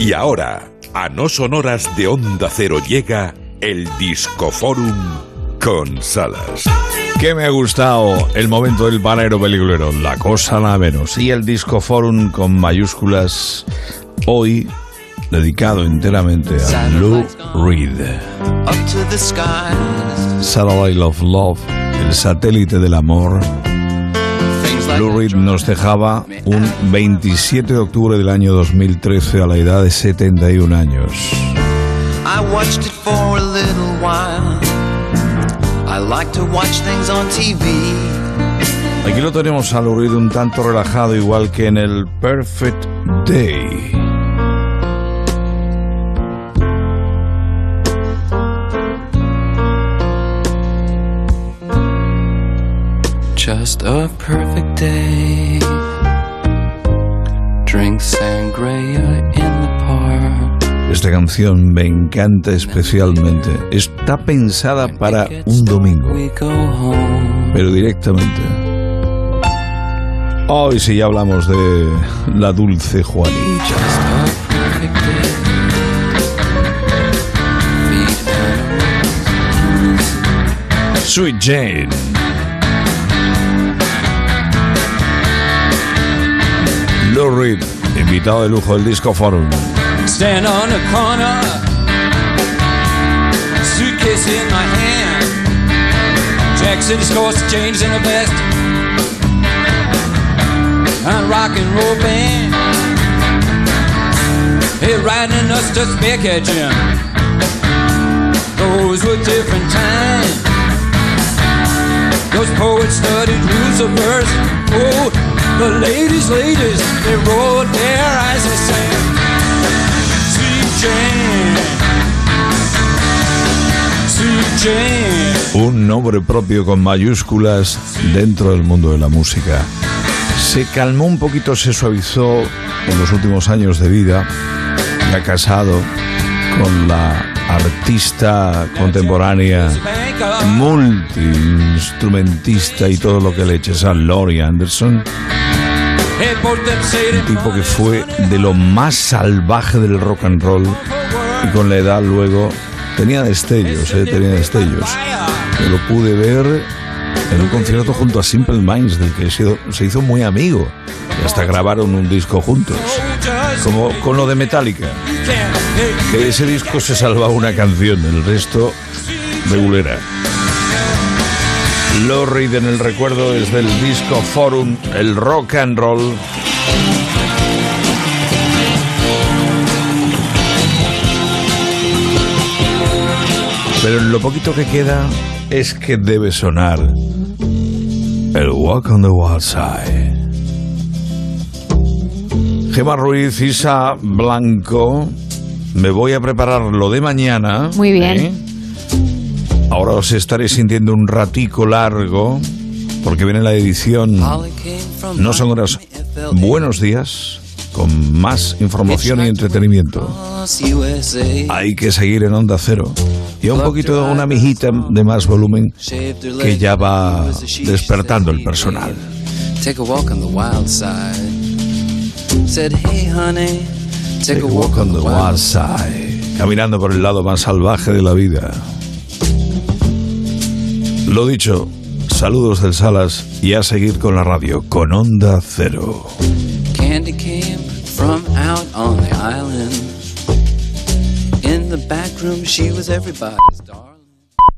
Y ahora, a no sonoras de Onda Cero llega el Discoforum con Salas. Que me ha gustado el momento del panero peliculero, la cosa la menos. Y el Discoforum con mayúsculas, hoy dedicado enteramente a Lou Reed. Satellite of Love, el satélite del amor. Lou Reed nos dejaba un 27 de octubre del año 2013 a la edad de 71 años. I watched it for a little while. I like to watch things on TV. Aquí lo tenemos a Lou Reed un tanto relajado, igual que en el Perfect Day. Just a perfect day. Drink sangria in the park. Esta canción me encanta especialmente. Está pensada para un domingo, pero directamente. Hoy sí ya hablamos de la dulce Juanita. Sweet Jane. Lou Reed, invitado de lujo del Disco Forum. Stand on the corner, suitcase in my hand. Jack City scores to change in a vest. I'm rock and roll band. Hey, riding us to spec at Jim. Those were different times. Those poets studied rules of verse. Oh, ladies, ladies, they rolled their eyes and. Un nombre propio con mayúsculas dentro del mundo de la música. Se calmó un poquito, se suavizó en los últimos años de vida. Ya casado con la artista contemporánea, multiinstrumentista y todo lo que le eches a Laurie Anderson. Un tipo que fue de lo más salvaje del rock and roll y con la edad luego tenía destellos, eh, tenía destellos. Lo pude ver en un concierto junto a Simple Minds, del que se hizo muy amigo. Y hasta grabaron un disco juntos, como con lo de Metallica. Que de ese disco se salvaba una canción, el resto regulera. Lou Reed en el recuerdo desde el disco Forum, el rock and roll. Pero lo poquito que queda es que debe sonar el Walk on the Wild Side. Gemma Ruiz, Isa Blanco, me voy a preparar lo de mañana. Muy bien. ¿eh? Ahora os estaré sintiendo un ratico largo, porque viene la edición No son horas. Buenos días, con más información y entretenimiento. Hay que seguir en Onda Cero. Y un poquito de una mijita de más volumen que ya va despertando el personal. Take a walk on the wild side. Said, hey honey, take, Take a walk on the wild side. Caminando por el lado más salvaje de la vida. Lo dicho, saludos del Salas y a seguir con la radio, con Onda Cero. Candy came from out on the island. In the back room, she was everybody's darling.